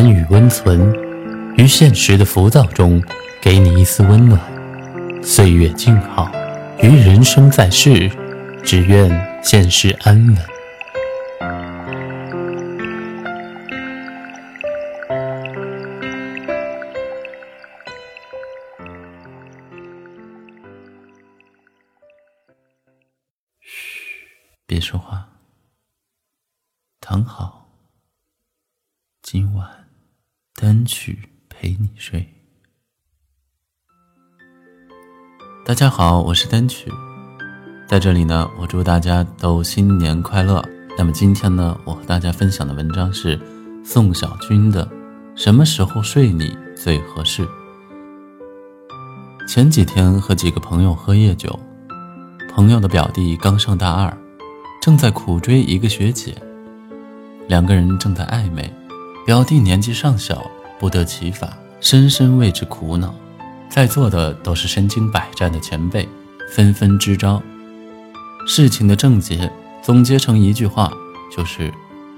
暖与温存，于现实的浮躁中，给你一丝温暖。岁月静好，于人生在世，只愿现实安稳。嘘，别说话，躺好。今晚，单曲陪你睡。大家好，我是单曲，在这里呢，我祝大家都新年快乐。那么今天呢，我和大家分享的文章是宋小军的《什么时候睡你最合适》。前几天和几个朋友喝夜酒，朋友的表弟刚上大二，正在苦追一个学姐，两个人正在暧昧。表弟年纪尚小，不得其法，深深为之苦恼。在座的都是身经百战的前辈，纷纷支招。事情的症结总结成一句话，就是：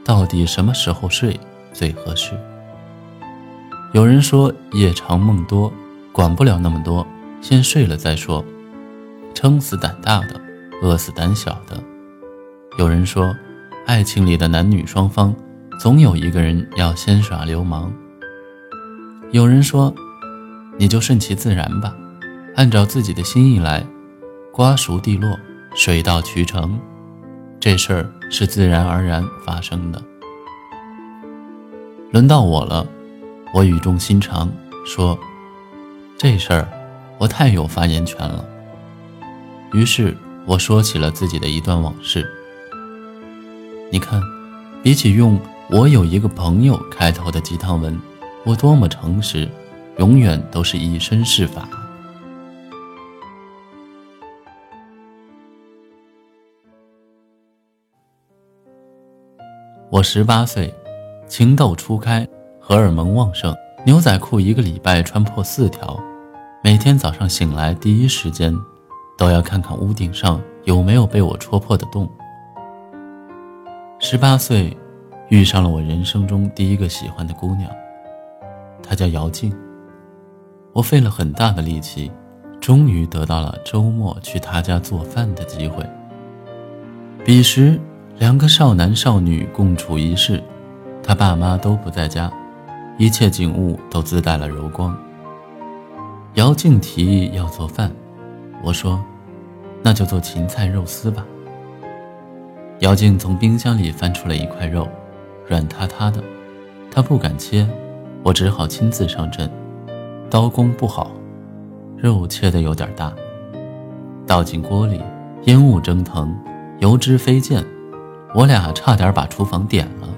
到底什么时候睡最合适？有人说夜长梦多，管不了那么多，先睡了再说，撑死胆大的，饿死胆小的。有人说，爱情里的男女双方。总有一个人要先耍流氓。有人说，你就顺其自然吧，按照自己的心意来，瓜熟蒂落，水到渠成，这事儿是自然而然发生的。轮到我了，我语重心长说：“这事儿，我太有发言权了。”于是我说起了自己的一段往事。你看，比起用。我有一个朋友开头的鸡汤文，我多么诚实，永远都是以身试法。我十八岁，情窦初开，荷尔蒙旺盛，牛仔裤一个礼拜穿破四条，每天早上醒来第一时间，都要看看屋顶上有没有被我戳破的洞。十八岁。遇上了我人生中第一个喜欢的姑娘，她叫姚静。我费了很大的力气，终于得到了周末去她家做饭的机会。彼时，两个少男少女共处一室，他爸妈都不在家，一切景物都自带了柔光。姚静提议要做饭，我说：“那就做芹菜肉丝吧。”姚静从冰箱里翻出了一块肉。软塌塌的，他不敢切，我只好亲自上阵。刀工不好，肉切的有点大。倒进锅里，烟雾蒸腾，油脂飞溅，我俩差点把厨房点了。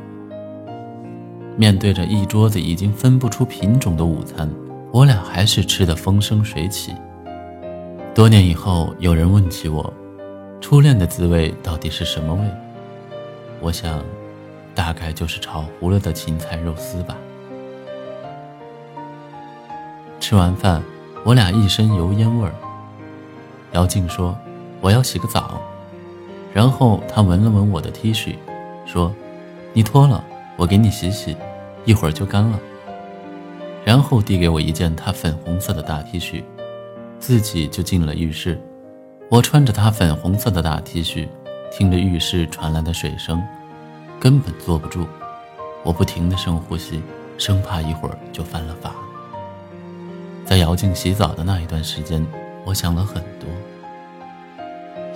面对着一桌子已经分不出品种的午餐，我俩还是吃得风生水起。多年以后，有人问起我，初恋的滋味到底是什么味？我想。大概就是炒糊了的芹菜肉丝吧。吃完饭，我俩一身油烟味儿。姚静说：“我要洗个澡。”然后她闻了闻我的 T 恤，说：“你脱了，我给你洗洗，一会儿就干了。”然后递给我一件她粉红色的大 T 恤，自己就进了浴室。我穿着她粉红色的大 T 恤，听着浴室传来的水声。根本坐不住，我不停的深呼吸，生怕一会儿就犯了法。在姚静洗澡的那一段时间，我想了很多。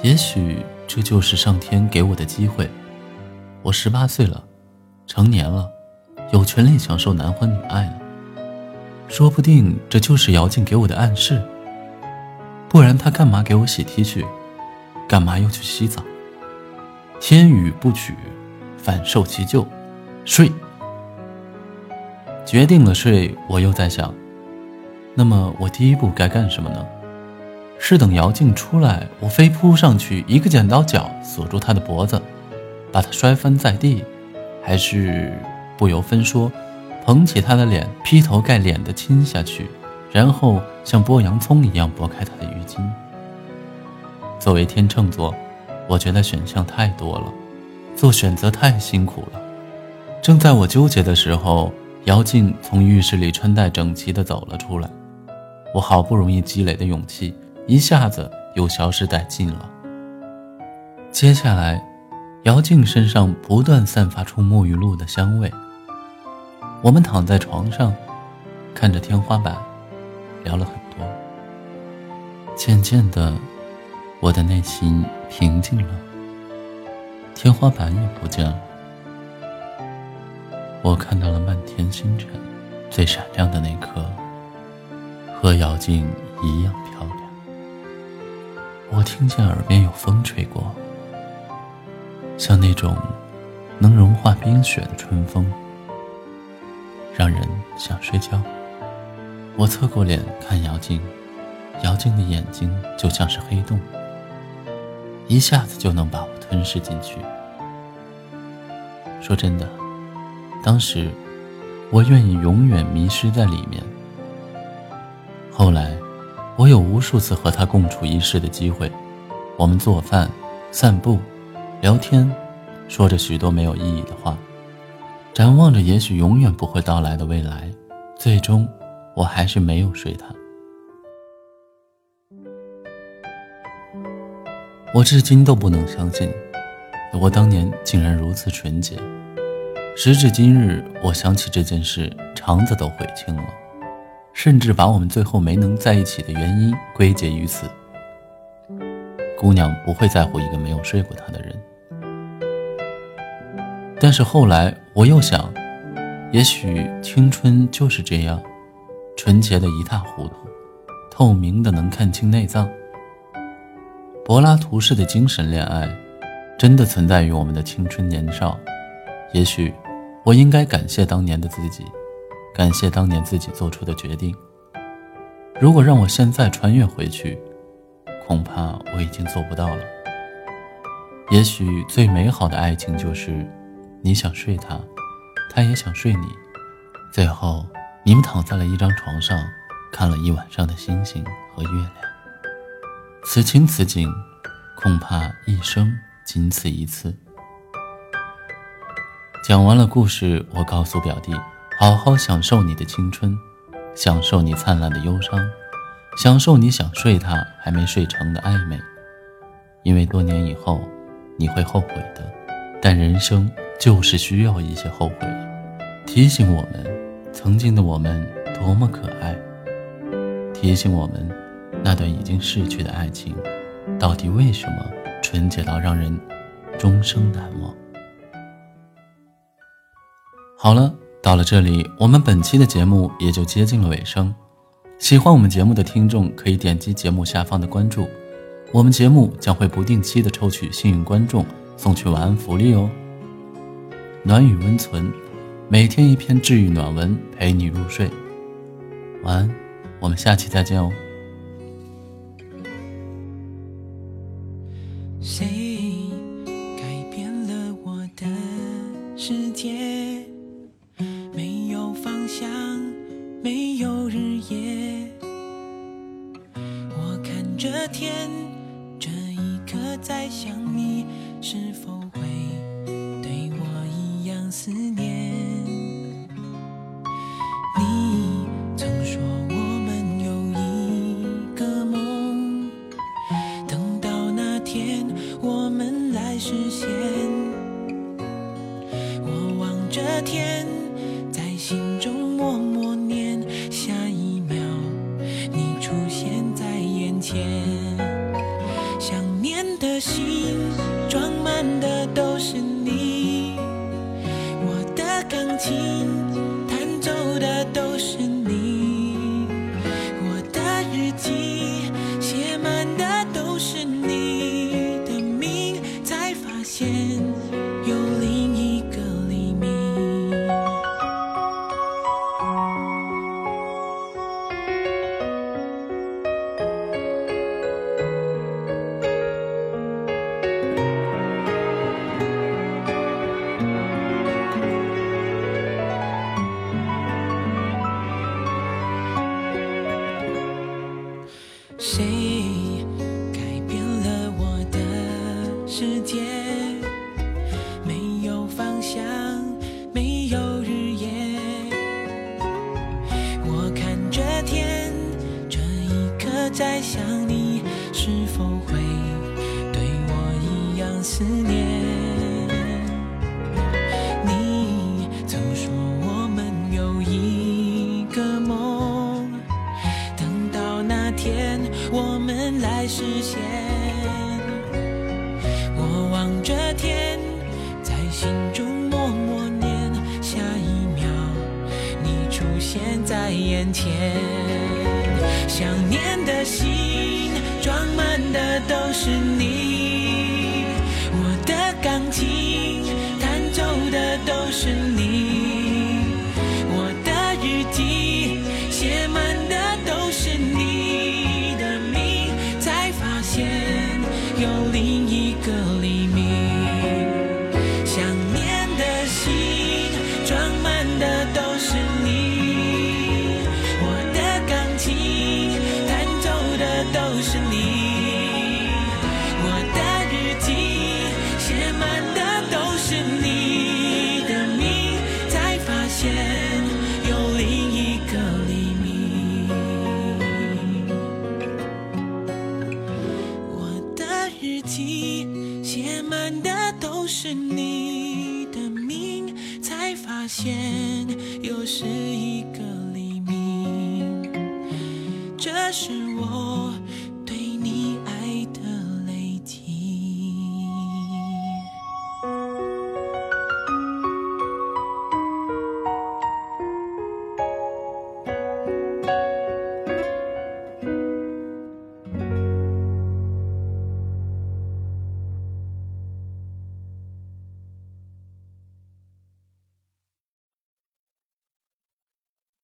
也许这就是上天给我的机会。我十八岁了，成年了，有权利享受男欢女爱了。说不定这就是姚静给我的暗示。不然他干嘛给我洗 T 恤？干嘛又去洗澡？天雨不取。反受其咎，睡。决定了睡，我又在想，那么我第一步该干什么呢？是等姚静出来，我飞扑上去，一个剪刀脚锁住她的脖子，把她摔翻在地，还是不由分说，捧起她的脸，劈头盖脸的亲下去，然后像剥洋葱一样剥开她的浴巾？作为天秤座，我觉得选项太多了。做选择太辛苦了。正在我纠结的时候，姚静从浴室里穿戴整齐地走了出来，我好不容易积累的勇气一下子又消失殆尽了。接下来，姚静身上不断散发出沐浴露的香味。我们躺在床上，看着天花板，聊了很多。渐渐的，我的内心平静了，天花板也不见了。我看到了漫天星辰，最闪亮的那颗，和姚静一样漂亮。我听见耳边有风吹过，像那种能融化冰雪的春风，让人想睡觉。我侧过脸看姚静，姚静的眼睛就像是黑洞，一下子就能把我吞噬进去。说真的。当时，我愿意永远迷失在里面。后来，我有无数次和他共处一室的机会，我们做饭、散步、聊天，说着许多没有意义的话，展望着也许永远不会到来的未来。最终，我还是没有睡他。我至今都不能相信，我当年竟然如此纯洁。时至今日，我想起这件事，肠子都悔青了，甚至把我们最后没能在一起的原因归结于此。姑娘不会在乎一个没有睡过她的人。但是后来我又想，也许青春就是这样，纯洁的一塌糊涂，透明的能看清内脏。柏拉图式的精神恋爱，真的存在于我们的青春年少，也许。我应该感谢当年的自己，感谢当年自己做出的决定。如果让我现在穿越回去，恐怕我已经做不到了。也许最美好的爱情就是，你想睡他，他也想睡你，最后你们躺在了一张床上，看了一晚上的星星和月亮。此情此景，恐怕一生仅此一次。讲完了故事，我告诉表弟：好好享受你的青春，享受你灿烂的忧伤，享受你想睡他还没睡成的暧昧。因为多年以后，你会后悔的。但人生就是需要一些后悔，提醒我们曾经的我们多么可爱，提醒我们那段已经逝去的爱情，到底为什么纯洁到让人终生难忘。好了，到了这里，我们本期的节目也就接近了尾声。喜欢我们节目的听众可以点击节目下方的关注，我们节目将会不定期的抽取幸运观众送去晚安福利哦。暖与温存，每天一篇治愈暖文陪你入睡。晚安，我们下期再见哦。在想你，是否会对我一样思念？谁改变了我的世界没有方向没有日夜我看着天这一刻在想你是否会对我一样思念？现在眼前想念的心装满的都是你我的钢琴弹奏的都是你我的日记写满的都是你的名才发现有另一个你